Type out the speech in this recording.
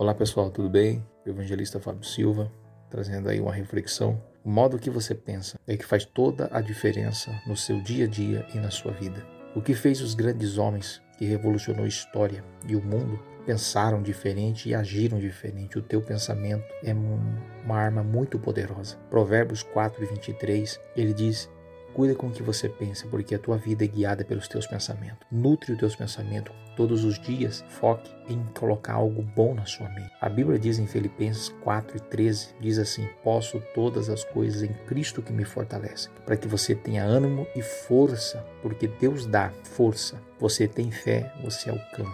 Olá pessoal, tudo bem? evangelista Fábio Silva, trazendo aí uma reflexão. O modo que você pensa é que faz toda a diferença no seu dia a dia e na sua vida. O que fez os grandes homens que revolucionou a história e o mundo pensaram diferente e agiram diferente. O teu pensamento é uma arma muito poderosa. Provérbios 4 e 23, ele diz Cuida com o que você pensa, porque a tua vida é guiada pelos teus pensamentos. Nutre os teus pensamentos todos os dias. Foque em colocar algo bom na sua mente. A Bíblia diz em Filipenses 4 e 13, diz assim, posso todas as coisas em Cristo que me fortalece. Para que você tenha ânimo e força, porque Deus dá força. Você tem fé, você alcança.